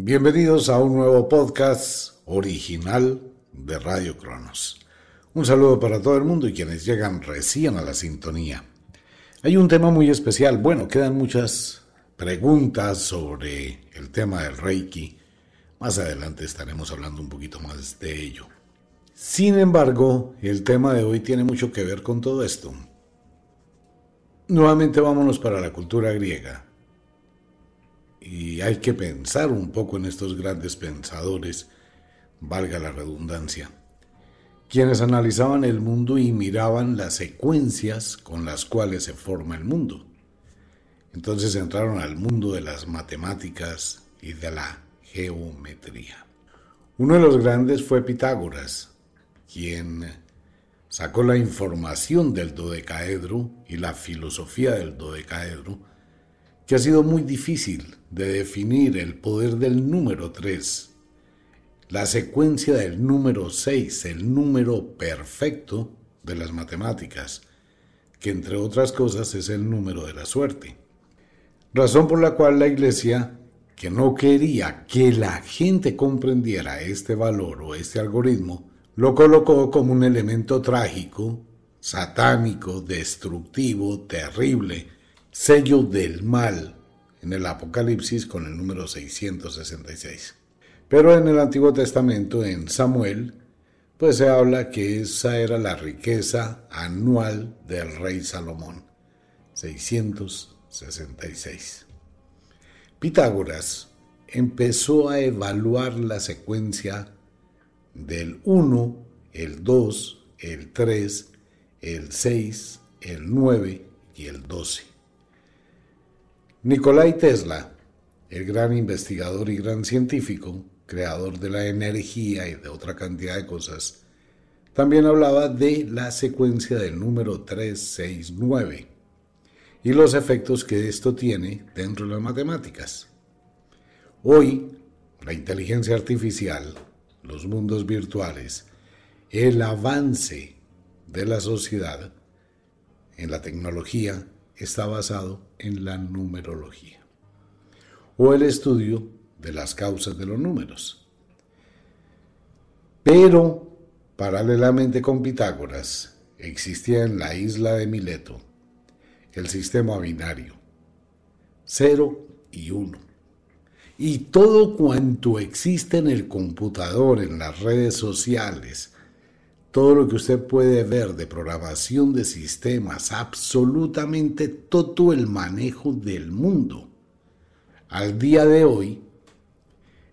Bienvenidos a un nuevo podcast original de Radio Cronos. Un saludo para todo el mundo y quienes llegan recién a la sintonía. Hay un tema muy especial. Bueno, quedan muchas preguntas sobre el tema del Reiki. Más adelante estaremos hablando un poquito más de ello. Sin embargo, el tema de hoy tiene mucho que ver con todo esto. Nuevamente vámonos para la cultura griega y hay que pensar un poco en estos grandes pensadores, valga la redundancia, quienes analizaban el mundo y miraban las secuencias con las cuales se forma el mundo. Entonces entraron al mundo de las matemáticas y de la geometría. Uno de los grandes fue Pitágoras, quien sacó la información del dodecaedro y la filosofía del dodecaedro que ha sido muy difícil de definir el poder del número 3, la secuencia del número 6, el número perfecto de las matemáticas, que entre otras cosas es el número de la suerte. Razón por la cual la Iglesia, que no quería que la gente comprendiera este valor o este algoritmo, lo colocó como un elemento trágico, satánico, destructivo, terrible, sello del mal en el Apocalipsis con el número 666. Pero en el Antiguo Testamento, en Samuel, pues se habla que esa era la riqueza anual del rey Salomón, 666. Pitágoras empezó a evaluar la secuencia del 1, el 2, el 3, el 6, el 9 y el 12. Nikolai Tesla, el gran investigador y gran científico, creador de la energía y de otra cantidad de cosas, también hablaba de la secuencia del número 369 y los efectos que esto tiene dentro de las matemáticas. Hoy, la inteligencia artificial, los mundos virtuales, el avance de la sociedad en la tecnología está basado en la numerología o el estudio de las causas de los números. Pero, paralelamente con Pitágoras, existía en la isla de Mileto el sistema binario, 0 y 1. Y todo cuanto existe en el computador, en las redes sociales, todo lo que usted puede ver de programación de sistemas, absolutamente todo el manejo del mundo, al día de hoy,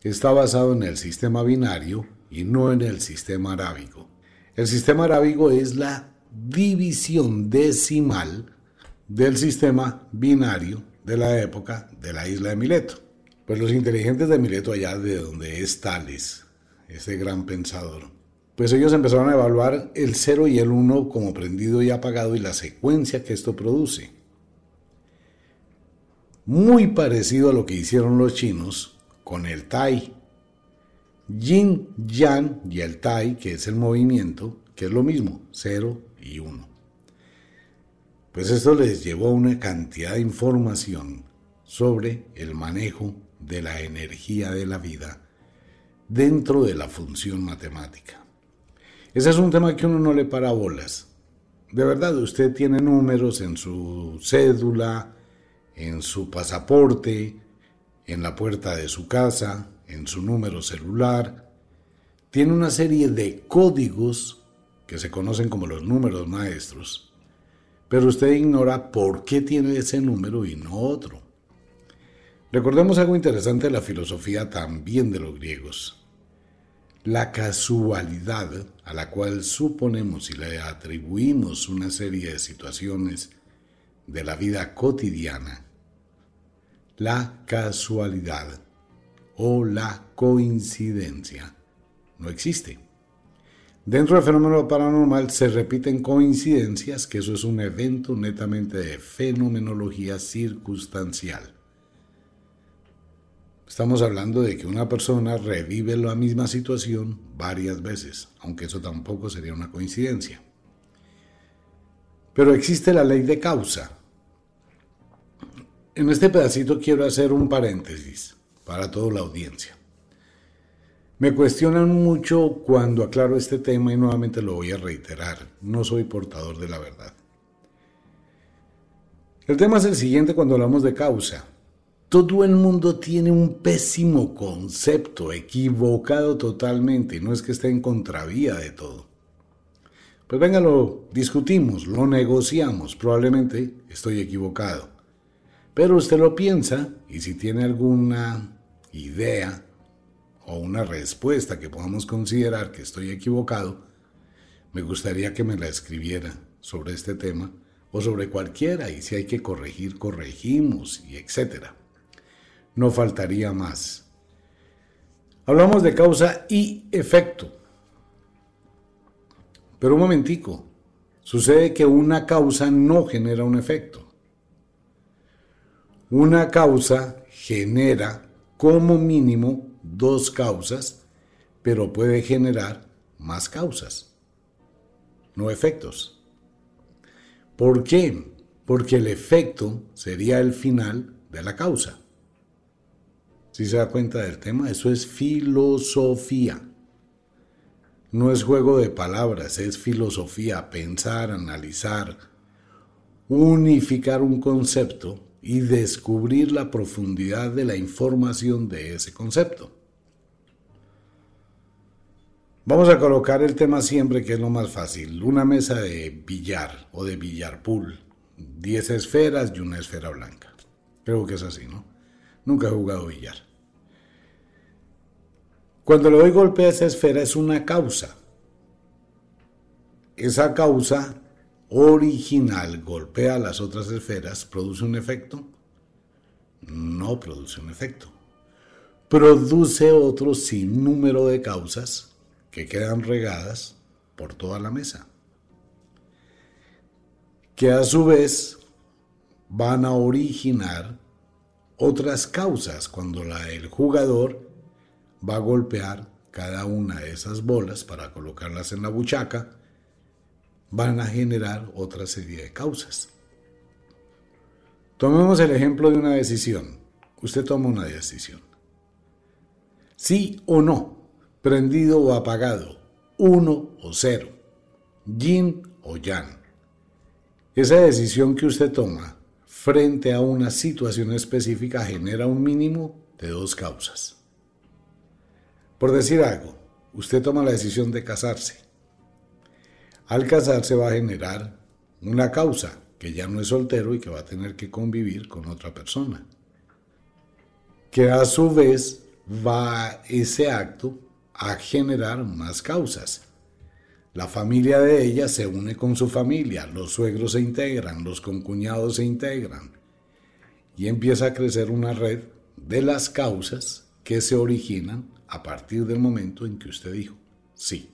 está basado en el sistema binario y no en el sistema arábigo. El sistema arábigo es la división decimal del sistema binario de la época de la isla de Mileto. Pues los inteligentes de Mileto, allá de donde es Tales, ese gran pensador, pues ellos empezaron a evaluar el 0 y el 1 como prendido y apagado y la secuencia que esto produce. Muy parecido a lo que hicieron los chinos con el Tai. Yin, Yang y el Tai, que es el movimiento, que es lo mismo, 0 y 1. Pues esto les llevó a una cantidad de información sobre el manejo de la energía de la vida dentro de la función matemática. Ese es un tema que uno no le para bolas. De verdad, usted tiene números en su cédula, en su pasaporte, en la puerta de su casa, en su número celular. Tiene una serie de códigos que se conocen como los números maestros. Pero usted ignora por qué tiene ese número y no otro. Recordemos algo interesante de la filosofía también de los griegos la casualidad a la cual suponemos y le atribuimos una serie de situaciones de la vida cotidiana, la casualidad o la coincidencia no existe. Dentro del fenómeno paranormal se repiten coincidencias, que eso es un evento netamente de fenomenología circunstancial. Estamos hablando de que una persona revive la misma situación varias veces, aunque eso tampoco sería una coincidencia. Pero existe la ley de causa. En este pedacito quiero hacer un paréntesis para toda la audiencia. Me cuestionan mucho cuando aclaro este tema y nuevamente lo voy a reiterar. No soy portador de la verdad. El tema es el siguiente cuando hablamos de causa. Todo el mundo tiene un pésimo concepto, equivocado totalmente, no es que esté en contravía de todo. Pues venga, lo discutimos, lo negociamos, probablemente estoy equivocado. Pero usted lo piensa y si tiene alguna idea o una respuesta que podamos considerar que estoy equivocado, me gustaría que me la escribiera sobre este tema o sobre cualquiera y si hay que corregir, corregimos y etcétera. No faltaría más. Hablamos de causa y efecto. Pero un momentico, sucede que una causa no genera un efecto. Una causa genera como mínimo dos causas, pero puede generar más causas, no efectos. ¿Por qué? Porque el efecto sería el final de la causa. Si se da cuenta del tema, eso es filosofía. No es juego de palabras, es filosofía, pensar, analizar, unificar un concepto y descubrir la profundidad de la información de ese concepto. Vamos a colocar el tema siempre que es lo más fácil. Una mesa de billar o de billar pool. 10 esferas y una esfera blanca. Creo que es así, ¿no? Nunca he jugado billar. Cuando le doy golpe a esa esfera es una causa. Esa causa original golpea las otras esferas, ¿produce un efecto? No produce un efecto. Produce otro sinnúmero de causas que quedan regadas por toda la mesa, que a su vez van a originar otras causas cuando la, el jugador va a golpear cada una de esas bolas para colocarlas en la buchaca, van a generar otra serie de causas. Tomemos el ejemplo de una decisión. Usted toma una decisión. Sí o no prendido o apagado, uno o cero, yin o yang. Esa decisión que usted toma frente a una situación específica genera un mínimo de dos causas. Por decir algo, usted toma la decisión de casarse. Al casarse va a generar una causa, que ya no es soltero y que va a tener que convivir con otra persona. Que a su vez va ese acto a generar más causas. La familia de ella se une con su familia, los suegros se integran, los concuñados se integran y empieza a crecer una red de las causas que se originan a partir del momento en que usted dijo sí.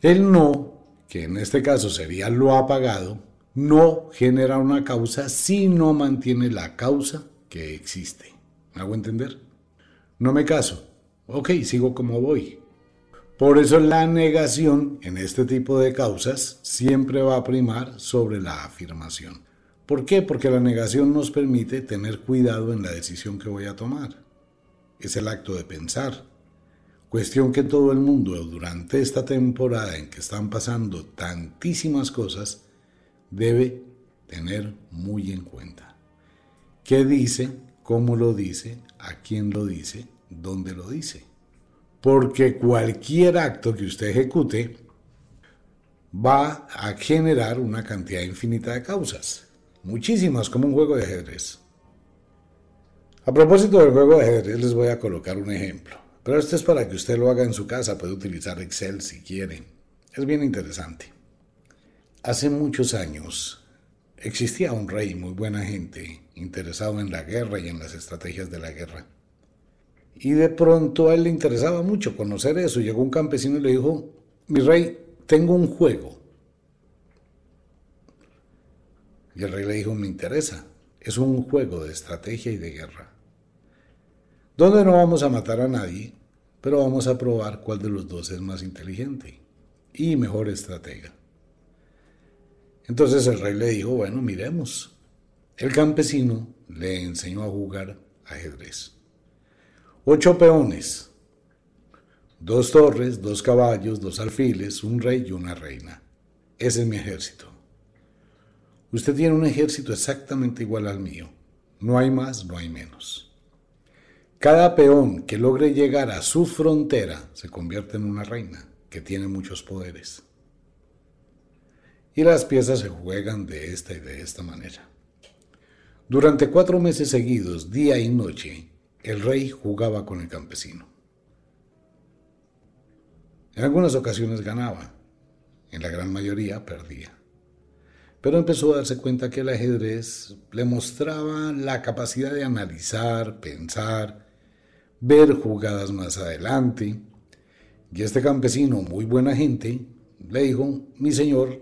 El no, que en este caso sería lo apagado, no genera una causa si no mantiene la causa que existe. ¿Me hago entender? No me caso, ok, sigo como voy. Por eso la negación en este tipo de causas siempre va a primar sobre la afirmación. ¿Por qué? Porque la negación nos permite tener cuidado en la decisión que voy a tomar. Es el acto de pensar. Cuestión que todo el mundo durante esta temporada en que están pasando tantísimas cosas debe tener muy en cuenta. ¿Qué dice? ¿Cómo lo dice? ¿A quién lo dice? donde lo dice. Porque cualquier acto que usted ejecute va a generar una cantidad infinita de causas. Muchísimas, como un juego de ajedrez. A propósito del juego de ajedrez, les voy a colocar un ejemplo. Pero esto es para que usted lo haga en su casa. Puede utilizar Excel si quiere. Es bien interesante. Hace muchos años existía un rey muy buena gente, interesado en la guerra y en las estrategias de la guerra. Y de pronto a él le interesaba mucho conocer eso. Llegó un campesino y le dijo, mi rey, tengo un juego. Y el rey le dijo, me interesa. Es un juego de estrategia y de guerra. Donde no vamos a matar a nadie, pero vamos a probar cuál de los dos es más inteligente y mejor estratega. Entonces el rey le dijo, bueno, miremos. El campesino le enseñó a jugar ajedrez. Ocho peones, dos torres, dos caballos, dos alfiles, un rey y una reina. Ese es mi ejército. Usted tiene un ejército exactamente igual al mío. No hay más, no hay menos. Cada peón que logre llegar a su frontera se convierte en una reina que tiene muchos poderes. Y las piezas se juegan de esta y de esta manera. Durante cuatro meses seguidos, día y noche, el rey jugaba con el campesino. En algunas ocasiones ganaba, en la gran mayoría perdía. Pero empezó a darse cuenta que el ajedrez le mostraba la capacidad de analizar, pensar, ver jugadas más adelante. Y este campesino, muy buena gente, le dijo, mi señor,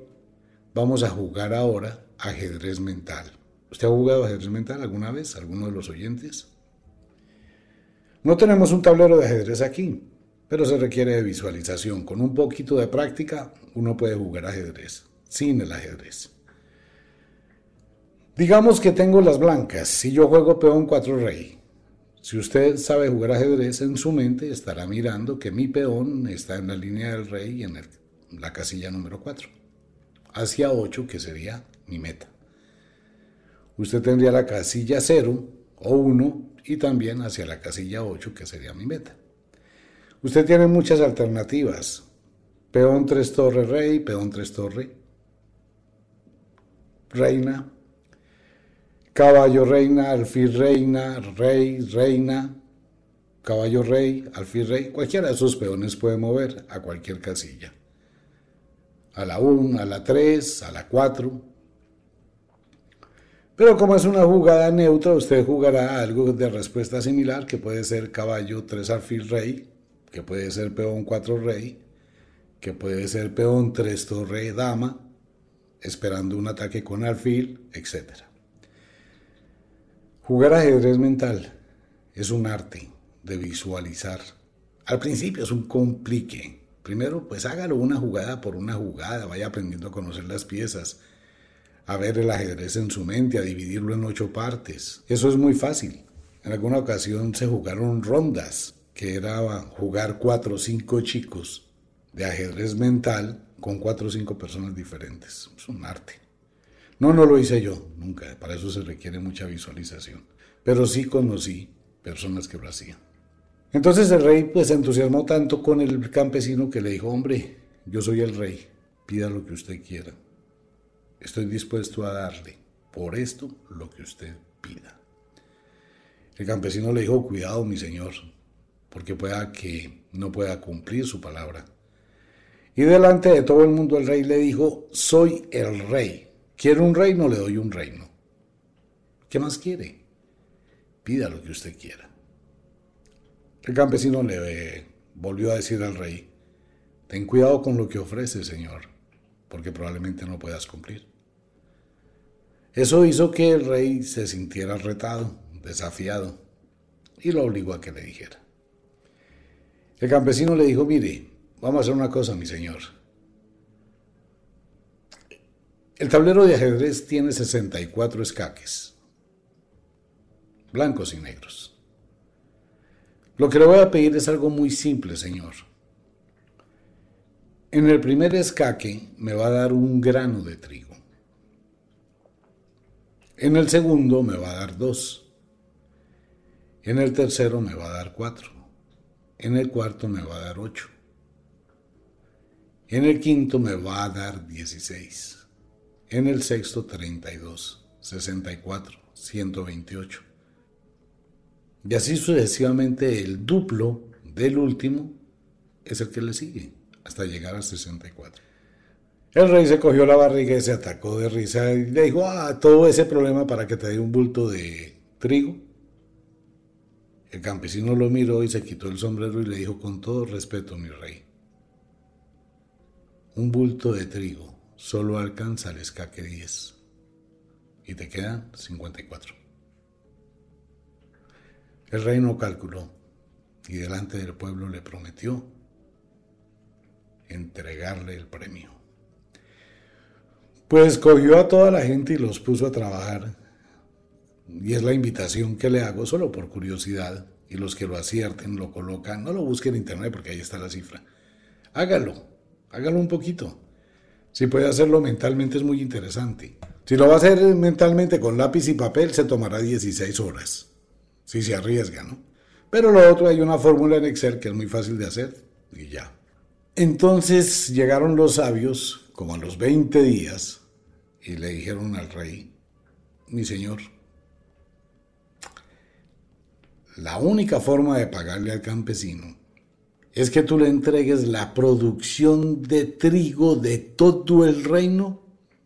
vamos a jugar ahora ajedrez mental. ¿Usted ha jugado ajedrez mental alguna vez? ¿Alguno de los oyentes? No tenemos un tablero de ajedrez aquí, pero se requiere de visualización. Con un poquito de práctica uno puede jugar ajedrez, sin el ajedrez. Digamos que tengo las blancas, si yo juego peón 4 rey. Si usted sabe jugar ajedrez en su mente, estará mirando que mi peón está en la línea del rey y en la casilla número 4, hacia 8, que sería mi meta usted tendría la casilla 0 o 1 y también hacia la casilla 8, que sería mi meta. Usted tiene muchas alternativas. Peón 3 torre rey, peón 3 torre reina, caballo reina, alfil reina, rey, reina, caballo rey, alfil rey. Cualquiera de esos peones puede mover a cualquier casilla. A la 1, a la 3, a la 4 pero como es una jugada neutra, usted jugará algo de respuesta similar, que puede ser caballo 3 alfil rey, que puede ser peón 4 rey, que puede ser peón 3 torre dama, esperando un ataque con alfil, etc. Jugar ajedrez mental es un arte de visualizar. Al principio es un complique. Primero, pues hágalo una jugada por una jugada, vaya aprendiendo a conocer las piezas a ver el ajedrez en su mente, a dividirlo en ocho partes. Eso es muy fácil. En alguna ocasión se jugaron rondas, que era jugar cuatro o cinco chicos de ajedrez mental con cuatro o cinco personas diferentes. Es un arte. No, no lo hice yo, nunca. Para eso se requiere mucha visualización. Pero sí conocí personas que lo hacían. Entonces el rey pues se entusiasmó tanto con el campesino que le dijo, hombre, yo soy el rey, pida lo que usted quiera. Estoy dispuesto a darle por esto lo que usted pida. El campesino le dijo, cuidado mi señor, porque pueda que no pueda cumplir su palabra. Y delante de todo el mundo el rey le dijo, soy el rey. Quiero un reino, le doy un reino. ¿Qué más quiere? Pida lo que usted quiera. El campesino le volvió a decir al rey, ten cuidado con lo que ofrece, señor, porque probablemente no puedas cumplir. Eso hizo que el rey se sintiera retado, desafiado, y lo obligó a que le dijera. El campesino le dijo, mire, vamos a hacer una cosa, mi señor. El tablero de ajedrez tiene 64 escaques, blancos y negros. Lo que le voy a pedir es algo muy simple, señor. En el primer escaque me va a dar un grano de trigo. En el segundo me va a dar 2. En el tercero me va a dar 4. En el cuarto me va a dar 8. En el quinto me va a dar 16. En el sexto 32, 64, 128. Y así sucesivamente el duplo del último es el que le sigue hasta llegar a 64. El rey se cogió la barriga y se atacó de risa y le dijo, ah, todo ese problema para que te dé un bulto de trigo. El campesino lo miró y se quitó el sombrero y le dijo con todo respeto, mi rey, un bulto de trigo solo alcanza el escaque 10 y te quedan 54. El rey no calculó y delante del pueblo le prometió entregarle el premio. Pues cogió a toda la gente y los puso a trabajar. Y es la invitación que le hago solo por curiosidad. Y los que lo acierten lo colocan. No lo busquen en internet porque ahí está la cifra. Hágalo. Hágalo un poquito. Si puede hacerlo mentalmente es muy interesante. Si lo va a hacer mentalmente con lápiz y papel se tomará 16 horas. Si se arriesga, ¿no? Pero lo otro hay una fórmula en Excel que es muy fácil de hacer y ya. Entonces llegaron los sabios, como a los 20 días, y le dijeron al rey, mi señor, la única forma de pagarle al campesino es que tú le entregues la producción de trigo de todo el reino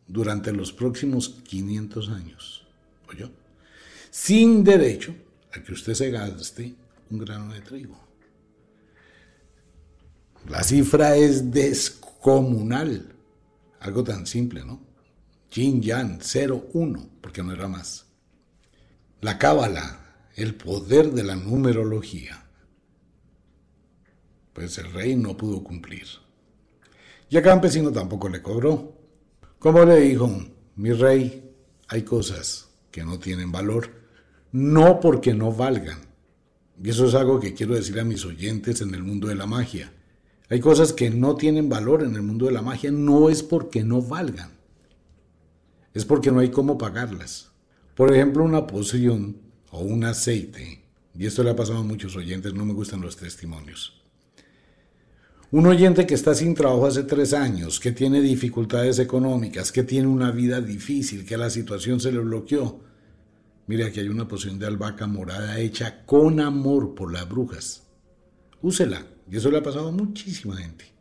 durante los próximos 500 años. Sin derecho a que usted se gaste un grano de trigo. La cifra es descomunal. Algo tan simple, ¿no? Yin Yang 01, porque no era más. La cábala, el poder de la numerología. Pues el rey no pudo cumplir. Y a campesino tampoco le cobró. Como le dijo, mi rey, hay cosas que no tienen valor, no porque no valgan. Y eso es algo que quiero decir a mis oyentes en el mundo de la magia. Hay cosas que no tienen valor en el mundo de la magia, no es porque no valgan, es porque no hay cómo pagarlas. Por ejemplo, una poción o un aceite, y esto le ha pasado a muchos oyentes, no me gustan los testimonios. Un oyente que está sin trabajo hace tres años, que tiene dificultades económicas, que tiene una vida difícil, que la situación se le bloqueó. Mire, aquí hay una poción de albahaca morada hecha con amor por las brujas. Úsela, y eso le ha pasado a muchísima gente.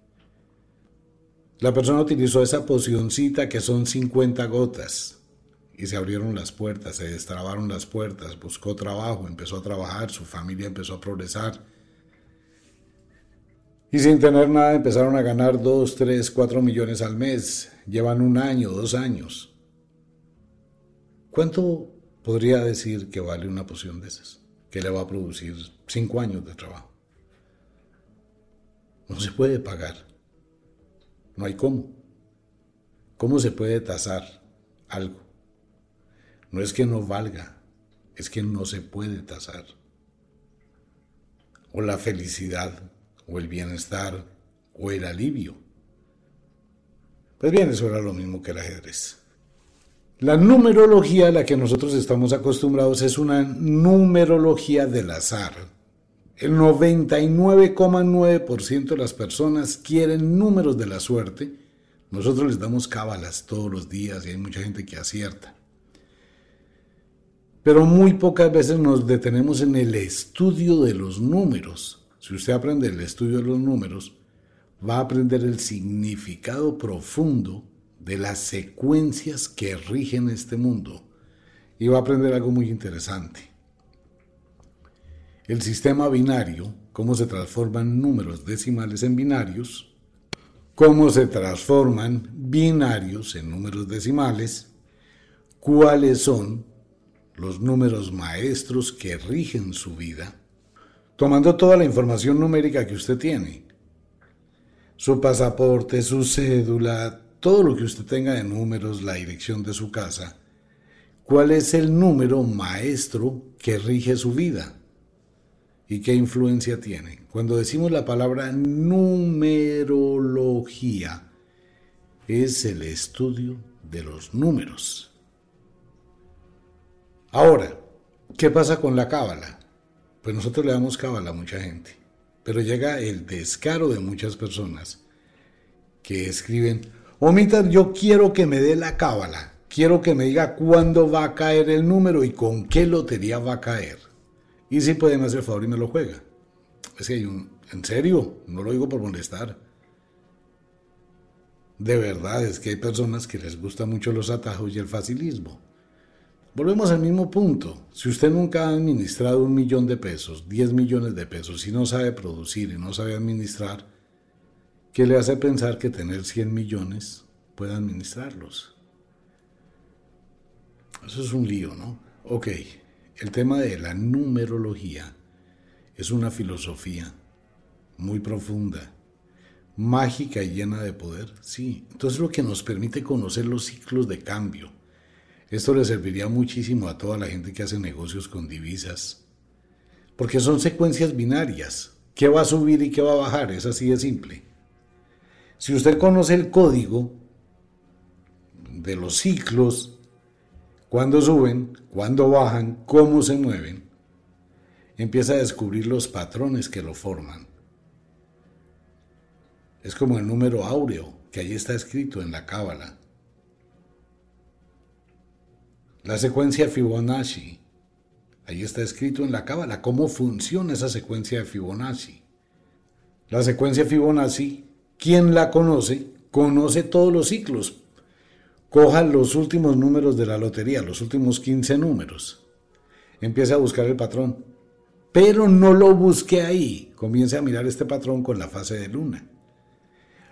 La persona utilizó esa pocioncita que son 50 gotas y se abrieron las puertas, se destrabaron las puertas, buscó trabajo, empezó a trabajar, su familia empezó a progresar. Y sin tener nada empezaron a ganar 2, 3, 4 millones al mes. Llevan un año, dos años. ¿Cuánto podría decir que vale una poción de esas? Que le va a producir 5 años de trabajo. No se puede pagar. No hay cómo. ¿Cómo se puede tasar algo? No es que no valga, es que no se puede tasar. O la felicidad, o el bienestar, o el alivio. Pues bien, eso era lo mismo que el ajedrez. La numerología a la que nosotros estamos acostumbrados es una numerología del azar, el 99,9% de las personas quieren números de la suerte. Nosotros les damos cábalas todos los días y hay mucha gente que acierta. Pero muy pocas veces nos detenemos en el estudio de los números. Si usted aprende el estudio de los números, va a aprender el significado profundo de las secuencias que rigen este mundo. Y va a aprender algo muy interesante el sistema binario, cómo se transforman números decimales en binarios, cómo se transforman binarios en números decimales, cuáles son los números maestros que rigen su vida, tomando toda la información numérica que usted tiene, su pasaporte, su cédula, todo lo que usted tenga de números, la dirección de su casa, cuál es el número maestro que rige su vida y qué influencia tiene. Cuando decimos la palabra numerología, es el estudio de los números. Ahora, ¿qué pasa con la cábala? Pues nosotros le damos cábala a mucha gente, pero llega el descaro de muchas personas que escriben, Omita, yo quiero que me dé la cábala, quiero que me diga cuándo va a caer el número y con qué lotería va a caer. Y si puede hacer el favor y me lo juega. Es que hay un... En serio, no lo digo por molestar. De verdad, es que hay personas que les gustan mucho los atajos y el facilismo. Volvemos al mismo punto. Si usted nunca ha administrado un millón de pesos, 10 millones de pesos, y no sabe producir y no sabe administrar, ¿qué le hace pensar que tener 100 millones puede administrarlos? Eso es un lío, ¿no? Ok, el tema de la numerología es una filosofía muy profunda, mágica y llena de poder, sí. Entonces lo que nos permite conocer los ciclos de cambio esto le serviría muchísimo a toda la gente que hace negocios con divisas, porque son secuencias binarias. ¿Qué va a subir y qué va a bajar? Es así de simple. Si usted conoce el código de los ciclos, cuándo suben, cuándo bajan, cómo se mueven, empieza a descubrir los patrones que lo forman. Es como el número áureo, que ahí está escrito en la cábala. La secuencia Fibonacci. Ahí está escrito en la cábala cómo funciona esa secuencia de Fibonacci. La secuencia Fibonacci, quien la conoce, conoce todos los ciclos. Coja los últimos números de la lotería, los últimos 15 números. Empiece a buscar el patrón. Pero no lo busque ahí. Comience a mirar este patrón con la fase de luna.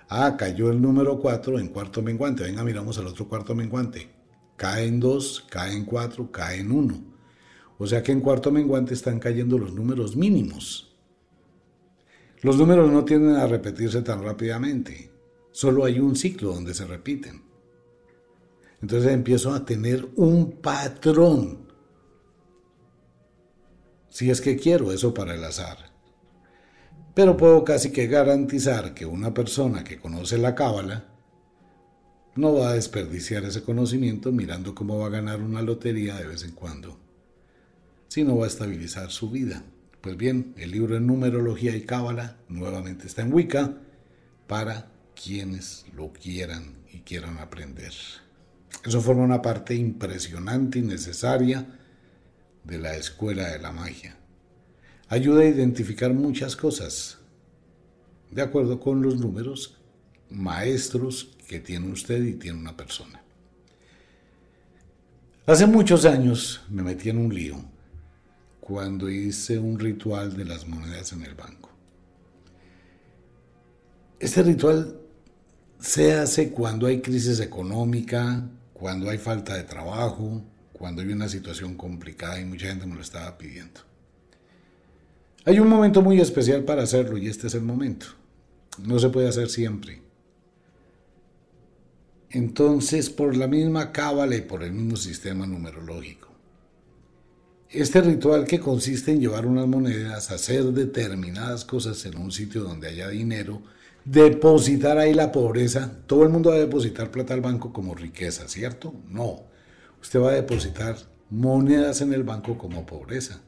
Ah, cayó el número 4 en cuarto menguante. Venga, miramos al otro cuarto menguante cae en 2, cae en 4, cae en 1. O sea que en cuarto menguante están cayendo los números mínimos. Los números no tienden a repetirse tan rápidamente. Solo hay un ciclo donde se repiten. Entonces empiezo a tener un patrón. Si es que quiero eso para el azar. Pero puedo casi que garantizar que una persona que conoce la cábala no va a desperdiciar ese conocimiento mirando cómo va a ganar una lotería de vez en cuando, sino va a estabilizar su vida. Pues bien, el libro de numerología y cábala nuevamente está en Wicca para quienes lo quieran y quieran aprender. Eso forma una parte impresionante y necesaria de la escuela de la magia. Ayuda a identificar muchas cosas de acuerdo con los números maestros que tiene usted y tiene una persona. Hace muchos años me metí en un lío cuando hice un ritual de las monedas en el banco. Este ritual se hace cuando hay crisis económica, cuando hay falta de trabajo, cuando hay una situación complicada y mucha gente me lo estaba pidiendo. Hay un momento muy especial para hacerlo y este es el momento. No se puede hacer siempre. Entonces, por la misma cábala y por el mismo sistema numerológico. Este ritual que consiste en llevar unas monedas, hacer determinadas cosas en un sitio donde haya dinero, depositar ahí la pobreza. Todo el mundo va a depositar plata al banco como riqueza, ¿cierto? No. Usted va a depositar monedas en el banco como pobreza.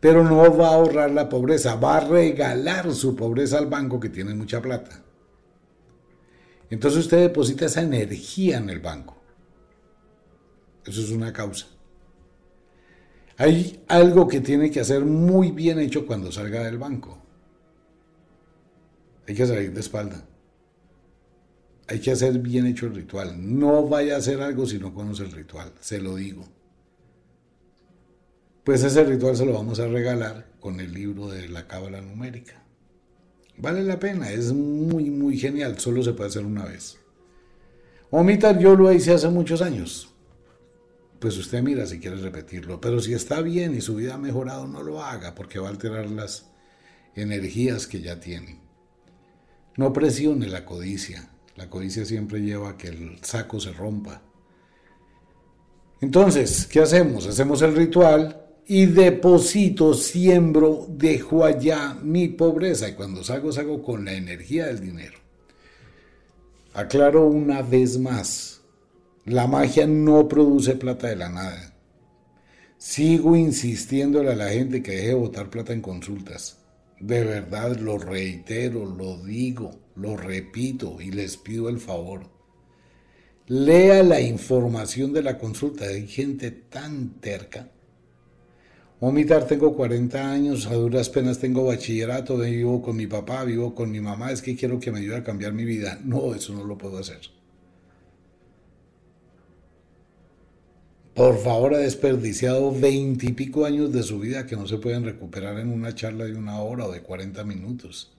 Pero no va a ahorrar la pobreza, va a regalar su pobreza al banco que tiene mucha plata. Entonces usted deposita esa energía en el banco. Eso es una causa. Hay algo que tiene que hacer muy bien hecho cuando salga del banco. Hay que salir de espalda. Hay que hacer bien hecho el ritual. No vaya a hacer algo si no conoce el ritual, se lo digo. Pues ese ritual se lo vamos a regalar con el libro de la cábala numérica. Vale la pena, es muy, muy genial, solo se puede hacer una vez. Omitar yo lo hice hace muchos años. Pues usted mira si quiere repetirlo, pero si está bien y su vida ha mejorado, no lo haga porque va a alterar las energías que ya tiene. No presione la codicia. La codicia siempre lleva a que el saco se rompa. Entonces, ¿qué hacemos? Hacemos el ritual, y deposito, siembro, dejo allá mi pobreza. Y cuando salgo, salgo con la energía del dinero. Aclaro una vez más, la magia no produce plata de la nada. Sigo insistiéndole a la gente que deje de botar plata en consultas. De verdad, lo reitero, lo digo, lo repito y les pido el favor. Lea la información de la consulta. Hay gente tan terca Omitar, tengo 40 años, a duras penas tengo bachillerato, vivo con mi papá, vivo con mi mamá, es que quiero que me ayude a cambiar mi vida. No, eso no lo puedo hacer. por favor ha desperdiciado veintipico años de su vida que no se pueden recuperar en una charla de una hora o de 40 minutos.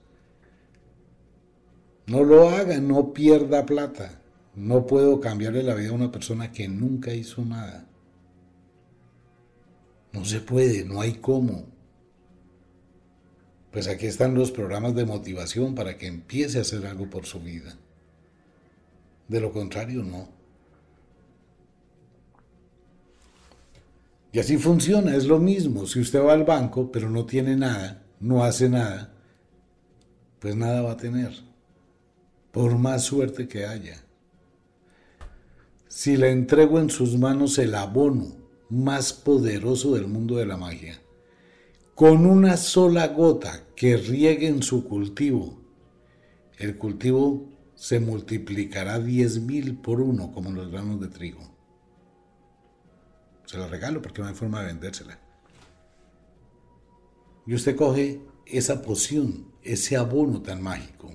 No lo haga, no pierda plata. No puedo cambiarle la vida a una persona que nunca hizo nada. No se puede, no hay cómo. Pues aquí están los programas de motivación para que empiece a hacer algo por su vida. De lo contrario, no. Y así funciona, es lo mismo. Si usted va al banco pero no tiene nada, no hace nada, pues nada va a tener, por más suerte que haya. Si le entrego en sus manos el abono más poderoso del mundo de la magia, con una sola gota que riegue en su cultivo, el cultivo se multiplicará diez mil por uno como los granos de trigo. Se la regalo porque no hay forma de vendérsela. Y usted coge esa poción, ese abono tan mágico,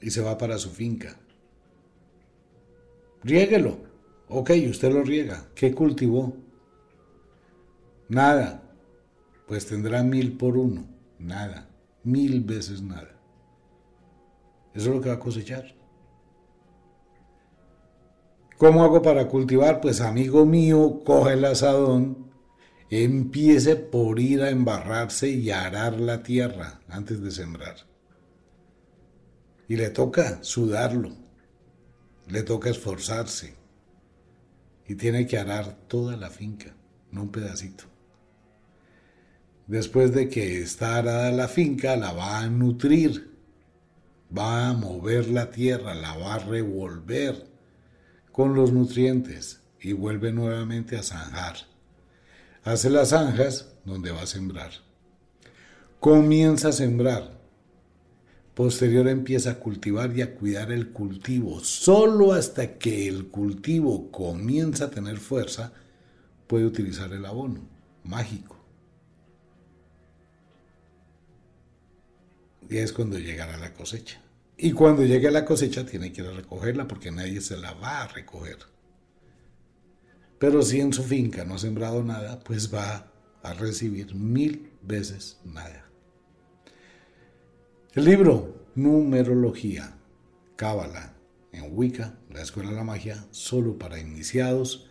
y se va para su finca. Riéguelo. Ok, usted lo riega. ¿Qué cultivó? Nada. Pues tendrá mil por uno. Nada. Mil veces nada. Eso es lo que va a cosechar. ¿Cómo hago para cultivar? Pues amigo mío, coge el asadón, empiece por ir a embarrarse y arar la tierra antes de sembrar. Y le toca sudarlo, le toca esforzarse. Y tiene que arar toda la finca, no un pedacito. Después de que está arada la finca, la va a nutrir, va a mover la tierra, la va a revolver con los nutrientes y vuelve nuevamente a zanjar. Hace las zanjas donde va a sembrar. Comienza a sembrar. Posterior empieza a cultivar y a cuidar el cultivo. Solo hasta que el cultivo comienza a tener fuerza, puede utilizar el abono mágico. Y es cuando llegará la cosecha. Y cuando llegue la cosecha tiene que ir a recogerla porque nadie se la va a recoger. Pero si en su finca no ha sembrado nada, pues va a recibir mil veces nada. El libro Numerología, Cábala, en Wicca, la Escuela de la Magia, solo para iniciados,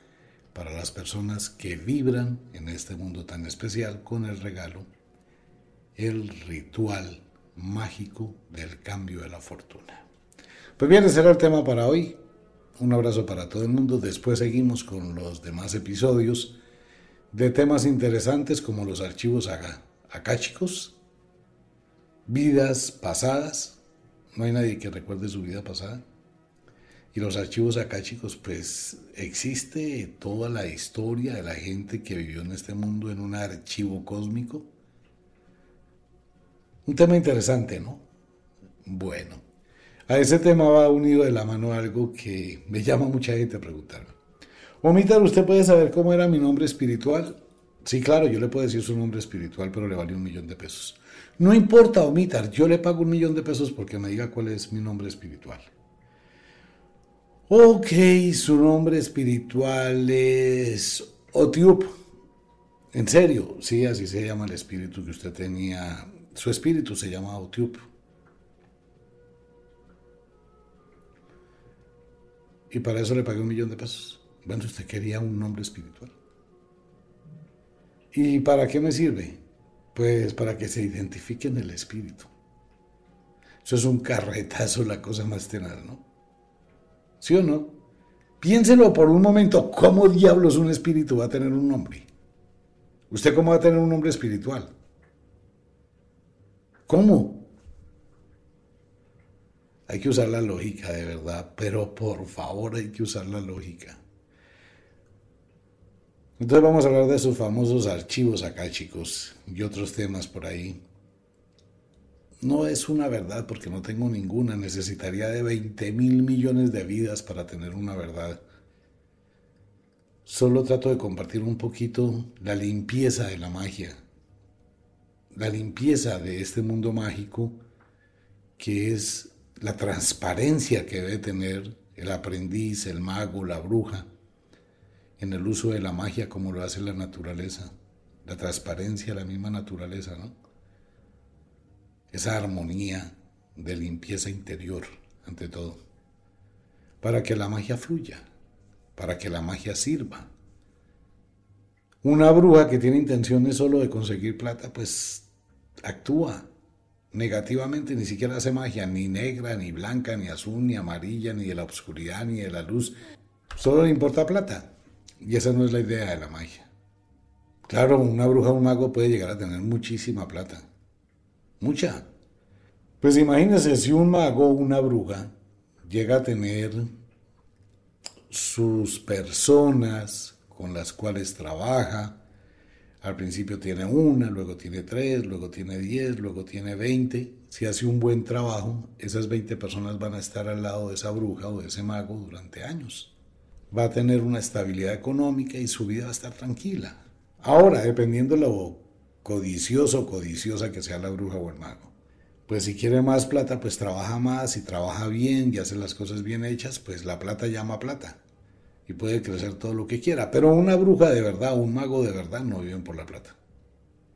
para las personas que vibran en este mundo tan especial con el regalo, el ritual mágico del cambio de la fortuna. Pues bien, ese era el tema para hoy. Un abrazo para todo el mundo. Después seguimos con los demás episodios de temas interesantes como los archivos chicos vidas pasadas. No hay nadie que recuerde su vida pasada. Y los archivos chicos pues existe toda la historia de la gente que vivió en este mundo en un archivo cósmico un tema interesante, ¿no? Bueno, a ese tema va unido de la mano algo que me llama mucha gente a preguntarme. Omitar, ¿usted puede saber cómo era mi nombre espiritual? Sí, claro, yo le puedo decir su nombre espiritual, pero le vale un millón de pesos. No importa, Omitar, yo le pago un millón de pesos porque me diga cuál es mi nombre espiritual. Ok, su nombre espiritual es Otiup. En serio, sí, así se llama el espíritu que usted tenía su espíritu se llama Otiup. Y para eso le pagué un millón de pesos. Bueno, usted quería un nombre espiritual. ¿Y para qué me sirve? Pues para que se identifique en el espíritu. Eso es un carretazo, la cosa más tenaz, ¿no? ¿Sí o no? Piénselo por un momento, ¿cómo diablos un espíritu va a tener un nombre? ¿Usted cómo va a tener un nombre espiritual? ¿Cómo? Hay que usar la lógica de verdad, pero por favor hay que usar la lógica. Entonces vamos a hablar de esos famosos archivos acá, chicos, y otros temas por ahí. No es una verdad porque no tengo ninguna. Necesitaría de 20 mil millones de vidas para tener una verdad. Solo trato de compartir un poquito la limpieza de la magia la limpieza de este mundo mágico, que es la transparencia que debe tener el aprendiz, el mago, la bruja, en el uso de la magia como lo hace la naturaleza, la transparencia, la misma naturaleza, ¿no? Esa armonía de limpieza interior, ante todo, para que la magia fluya, para que la magia sirva. Una bruja que tiene intenciones solo de conseguir plata, pues actúa negativamente, ni siquiera hace magia, ni negra, ni blanca, ni azul, ni amarilla, ni de la oscuridad, ni de la luz. Solo le importa plata. Y esa no es la idea de la magia. Claro, una bruja o un mago puede llegar a tener muchísima plata. Mucha. Pues imagínense si un mago o una bruja llega a tener sus personas con las cuales trabaja. Al principio tiene una, luego tiene tres, luego tiene diez, luego tiene veinte. Si hace un buen trabajo, esas veinte personas van a estar al lado de esa bruja o de ese mago durante años. Va a tener una estabilidad económica y su vida va a estar tranquila. Ahora, dependiendo de lo codicioso o codiciosa que sea la bruja o el mago. Pues si quiere más plata, pues trabaja más, si trabaja bien y hace las cosas bien hechas, pues la plata llama plata y puede crecer todo lo que quiera. Pero una bruja de verdad, un mago de verdad no viven por la plata.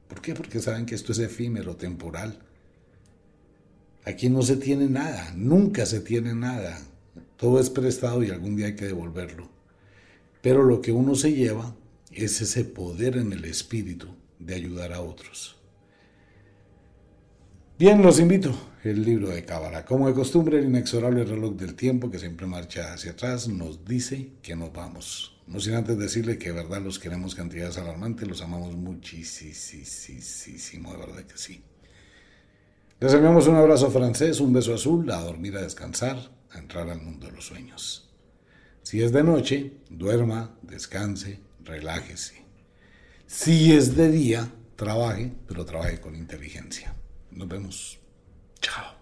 ¿Por qué? Porque saben que esto es efímero, temporal. Aquí no se tiene nada, nunca se tiene nada. Todo es prestado y algún día hay que devolverlo. Pero lo que uno se lleva es ese poder en el espíritu de ayudar a otros. Bien, los invito el libro de Cábala. Como de costumbre, el inexorable reloj del tiempo que siempre marcha hacia atrás nos dice que nos vamos. No sin antes decirle que de verdad los queremos cantidades alarmantes, los amamos muchísimo, de verdad que sí. Les enviamos un abrazo francés, un beso azul, a dormir, a descansar, a entrar al mundo de los sueños. Si es de noche, duerma, descanse, relájese. Si es de día, trabaje, pero trabaje con inteligencia. Nos vemos. Ciao.